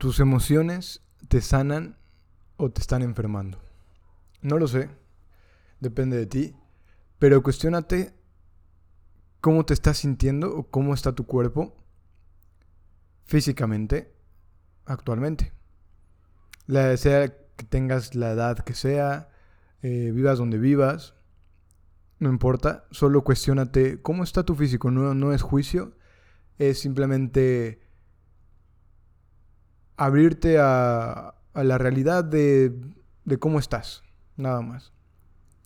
¿Tus emociones te sanan o te están enfermando? No lo sé, depende de ti, pero cuestionate cómo te estás sintiendo o cómo está tu cuerpo físicamente actualmente. La, sea que tengas la edad que sea, eh, vivas donde vivas, no importa, solo cuestionate cómo está tu físico, no, no es juicio, es simplemente abrirte a, la realidad de, de cómo estás, nada más.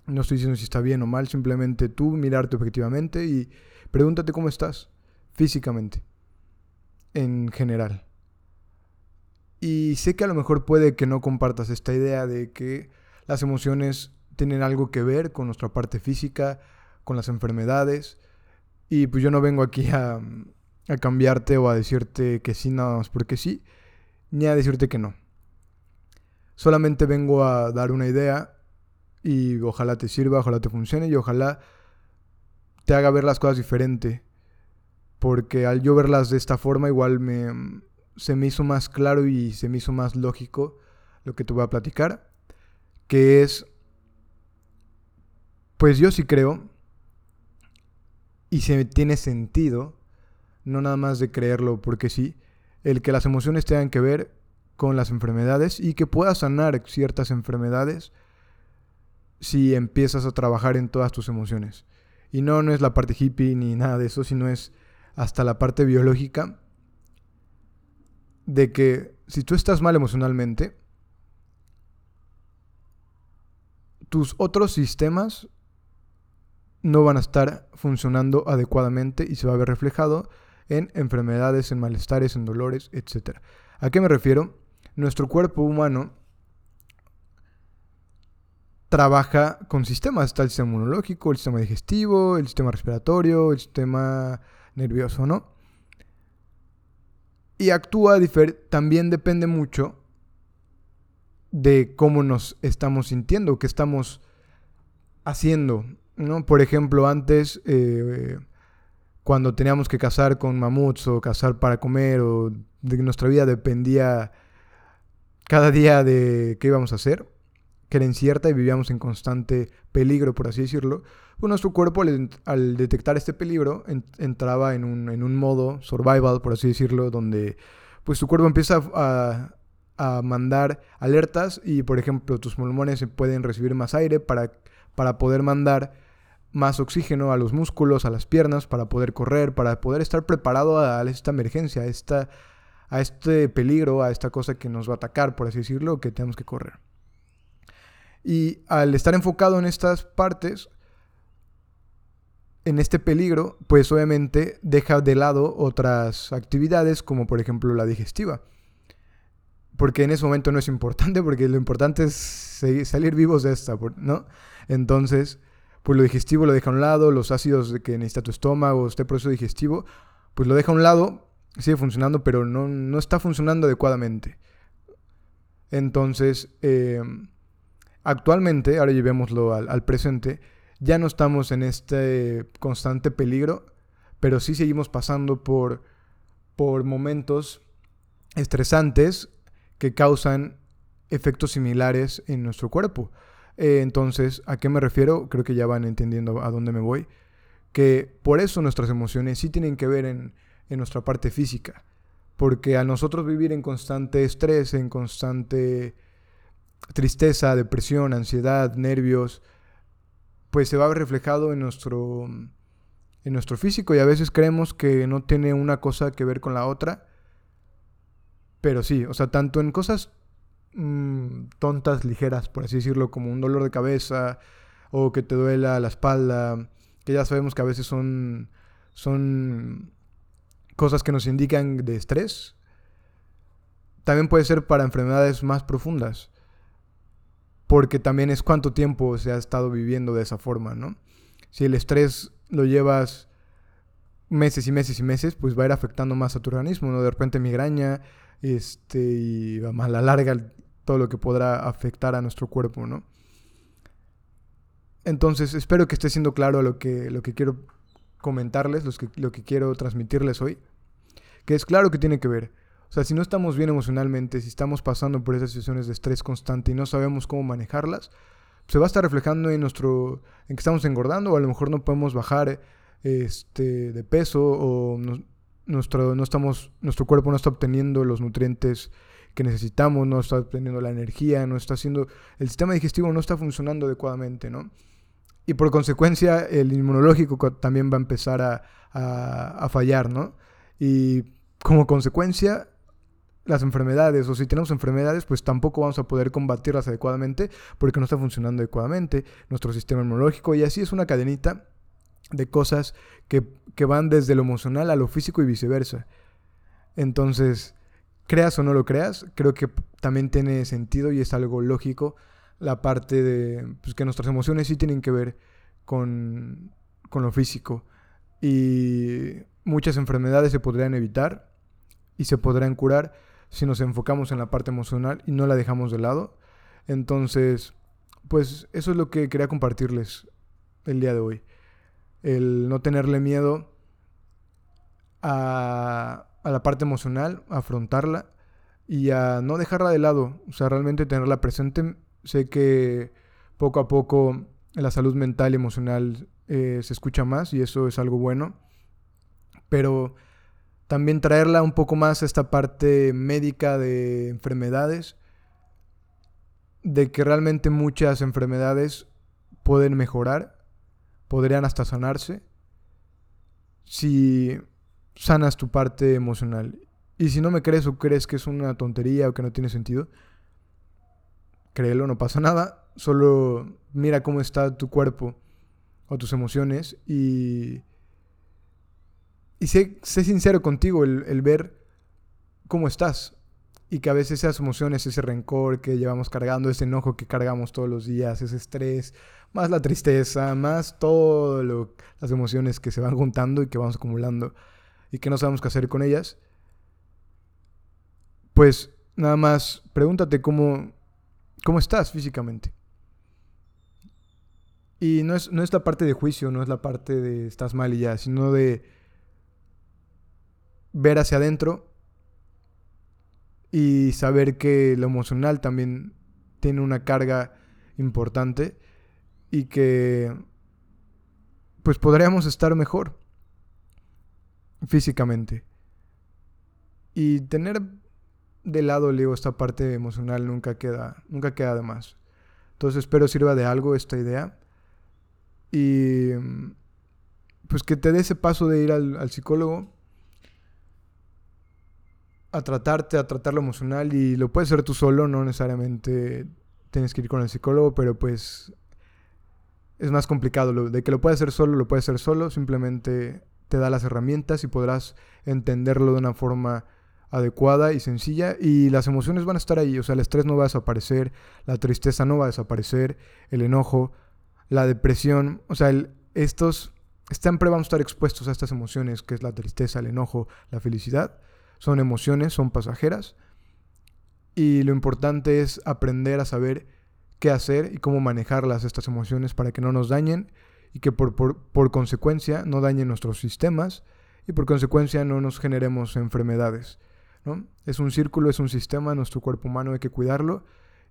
No estoy diciendo si está bien o mal, simplemente tú mirarte objetivamente y pregúntate cómo estás físicamente, en general. Y sé que a lo mejor puede que no compartas esta idea de que las emociones tienen algo que ver con nuestra parte física, con las enfermedades. Y pues yo no vengo aquí a, a cambiarte o a decirte que sí nada más porque sí ni a decirte que no. Solamente vengo a dar una idea y ojalá te sirva, ojalá te funcione y ojalá te haga ver las cosas diferente. Porque al yo verlas de esta forma igual me, se me hizo más claro y se me hizo más lógico lo que te voy a platicar. Que es, pues yo sí creo y se tiene sentido, no nada más de creerlo porque sí, el que las emociones tengan que ver con las enfermedades y que puedas sanar ciertas enfermedades si empiezas a trabajar en todas tus emociones. Y no, no es la parte hippie ni nada de eso, sino es hasta la parte biológica de que si tú estás mal emocionalmente, tus otros sistemas no van a estar funcionando adecuadamente y se va a ver reflejado en enfermedades, en malestares, en dolores, etc. ¿A qué me refiero? Nuestro cuerpo humano trabaja con sistemas. Está el sistema inmunológico, el sistema digestivo, el sistema respiratorio, el sistema nervioso, ¿no? Y actúa también depende mucho de cómo nos estamos sintiendo, qué estamos haciendo, ¿no? Por ejemplo, antes eh, cuando teníamos que cazar con mamuts o cazar para comer o de nuestra vida dependía cada día de qué íbamos a hacer, que era incierta y vivíamos en constante peligro, por así decirlo, pues nuestro cuerpo al, detectar este peligro entraba en un, en un, modo survival, por así decirlo, donde pues tu cuerpo empieza a, a mandar alertas y, por ejemplo, tus pulmones pueden recibir más aire para, para poder mandar más oxígeno a los músculos, a las piernas, para poder correr, para poder estar preparado a esta emergencia, a, esta, a este peligro, a esta cosa que nos va a atacar, por así decirlo, que tenemos que correr. Y al estar enfocado en estas partes, en este peligro, pues obviamente deja de lado otras actividades, como por ejemplo la digestiva. Porque en ese momento no es importante, porque lo importante es salir vivos de esta, ¿no? Entonces, pues lo digestivo lo deja a un lado, los ácidos que necesita tu estómago, este proceso digestivo, pues lo deja a un lado, sigue funcionando, pero no, está funcionando adecuadamente. Entonces, em, actualmente, ahora llevémoslo al, al, presente, ya no estamos en este constante peligro, pero sí seguimos pasando por, por momentos estresantes que causan efectos similares en nuestro cuerpo. Eh, entonces, ¿a qué me refiero? Creo que ya van entendiendo a dónde me voy. Que por eso nuestras emociones sí tienen que ver en, en nuestra parte física. Porque a nosotros vivir en constante estrés, en constante tristeza, depresión, ansiedad, nervios, pues se va a ver reflejado en nuestro, en nuestro físico y a veces creemos que no tiene una cosa que ver con la otra. Pero sí, o sea, tanto en cosas Mm, tontas, ligeras, por así decirlo, como un dolor de cabeza o que te duela la espalda, que ya sabemos que a veces son, son cosas que nos indican de estrés. También puede ser para enfermedades más profundas, porque también es cuánto tiempo se ha estado viviendo de esa forma, ¿no? Si el estrés lo llevas meses y meses y meses, pues va a ir afectando más a tu organismo, ¿no? De repente migraña, este, y a la larga todo lo que podrá afectar a nuestro cuerpo, ¿no? Entonces, espero que esté siendo claro lo que, lo que quiero comentarles, lo que, lo que quiero transmitirles hoy. Que es claro que tiene que ver. O sea, si no estamos bien emocionalmente, si estamos pasando por esas situaciones de estrés constante y no sabemos cómo manejarlas, se va a estar reflejando en nuestro en que estamos engordando o a lo mejor no podemos bajar este de peso o nuestro no estamos nuestro cuerpo no está obteniendo los nutrientes que necesitamos, no está obteniendo la energía, no está haciendo el sistema digestivo no está funcionando adecuadamente, ¿no? Y por consecuencia el inmunológico también va a empezar a, a, a fallar, ¿no? Y como consecuencia las enfermedades o si tenemos enfermedades pues tampoco vamos a poder combatirlas adecuadamente porque no está funcionando adecuadamente nuestro sistema inmunológico y así es una cadenita de cosas que, que van desde lo emocional a lo físico y viceversa. Entonces, creas o no lo creas, creo que también tiene sentido y es algo lógico la parte de pues, que nuestras emociones sí tienen que ver con, con lo físico y muchas enfermedades se podrían evitar y se podrán curar si nos enfocamos en la parte emocional y no la dejamos de lado. Entonces, pues eso es lo que quería compartirles el día de hoy. El no tenerle miedo a, a la parte emocional, afrontarla y a no dejarla de lado. O sea, realmente tenerla presente. Sé que poco a poco la salud mental y emocional eh, se escucha más y eso es algo bueno. Pero también traerla un poco más a esta parte médica de enfermedades, de que realmente muchas enfermedades pueden mejorar, podrían hasta sanarse, si sanas tu parte emocional. Y si no me crees o crees que es una tontería o que no tiene sentido, créelo, no pasa nada. Solo mira cómo está tu cuerpo o tus emociones y y sé, sincero contigo, el, ver cómo estás. Y que a veces esas emociones, ese rencor que llevamos cargando, ese enojo que cargamos todos los días, ese estrés, más la tristeza, más todas las emociones que se van juntando y que vamos acumulando y que no sabemos qué hacer con ellas, pues nada más pregúntate cómo, cómo estás físicamente. Y no es, no es la parte de juicio, no es la parte de estás mal y ya, sino de ver hacia adentro y saber que lo emocional también tiene una carga importante y que pues podríamos estar mejor físicamente. Y tener de lado, Leo, esta parte emocional nunca queda, nunca queda de más. Entonces espero sirva de algo esta idea. Y pues que te dé ese paso de ir al, al psicólogo a tratarte, a tratar lo emocional y lo puedes hacer tú solo, no necesariamente tienes que ir con el psicólogo, pero pues es más complicado. de que lo puedes hacer solo, lo puedes hacer solo, simplemente te da las herramientas y podrás entenderlo de una forma adecuada y sencilla y las emociones van a estar ahí, o sea, el estrés no va a desaparecer, la tristeza no va a desaparecer, el enojo, la depresión, o sea, estos siempre vamos a estar expuestos a estas emociones, que es la tristeza, el enojo, la felicidad son emociones, son pasajeras. Y lo importante es aprender a saber qué hacer y cómo manejarlas, estas emociones, para que no nos dañen y que por, por, consecuencia no dañen nuestros sistemas y por consecuencia no nos generemos enfermedades. ¿no? Es un círculo, es un sistema, nuestro cuerpo humano hay que cuidarlo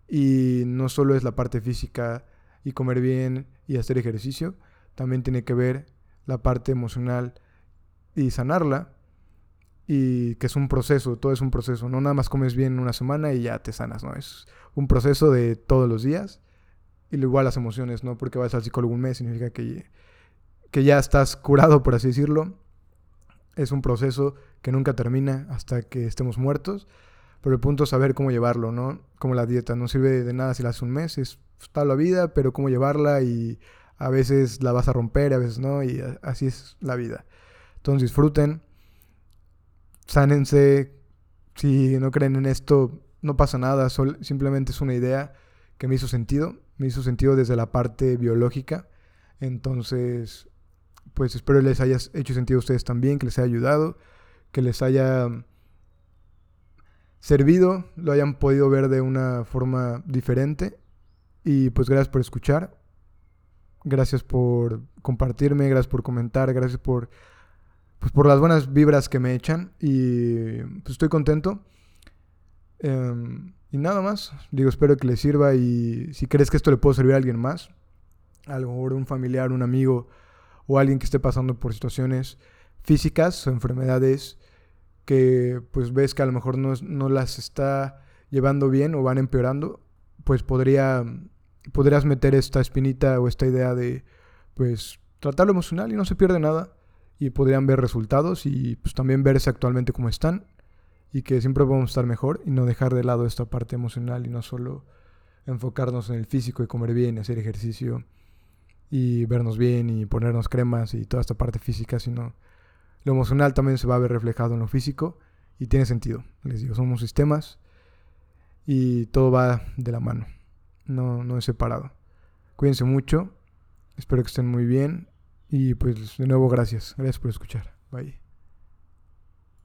y no solo es la parte física y comer bien y hacer ejercicio, también tiene que ver la parte emocional y sanarla y que es un proceso, todo es un proceso, no nada más comes bien una semana y ya te sanas, ¿no? Es un proceso de todos los días y igual las emociones, no porque vas al psicólogo un mes significa que, que ya estás curado, por así decirlo. Es un proceso que nunca termina hasta que estemos muertos, pero el punto es saber cómo llevarlo, ¿no? Como la dieta, no sirve de nada si la haces un mes, es toda la vida, pero cómo llevarla y a veces la vas a romper, a veces no, y así es la vida. Entonces disfruten sánense. Si no creen en esto, no pasa nada. simplemente es una idea que me hizo sentido. Me hizo sentido desde la parte biológica. Entonces, pues espero les haya hecho sentido a ustedes también, que les haya ayudado, que les haya servido, lo hayan podido ver de una forma diferente. Y pues gracias por escuchar. Gracias por compartirme, gracias por comentar, gracias por pues por las buenas vibras que me echan y pues estoy contento. Em, y nada más, digo, espero que les sirva y si crees que esto le puede servir a alguien más, a lo mejor un familiar, un amigo o alguien que esté pasando por situaciones físicas o enfermedades que pues ves que a lo mejor no, no las está llevando bien o van empeorando, pues podría, podrías meter esta espinita o esta idea de pues tratarlo emocional y no se pierde nada y podrían ver resultados y pues también verse actualmente como están y que siempre podemos estar mejor y no dejar de lado esta parte emocional y no solo enfocarnos en el físico y comer bien, hacer ejercicio y vernos bien y ponernos cremas y toda esta parte física, sino lo emocional también se va a ver reflejado en lo físico y tiene sentido. Les digo, somos sistemas y todo va de la mano, no, no es separado. Cuídense mucho, espero que estén muy bien y pues de nuevo gracias, gracias por escuchar. Bye.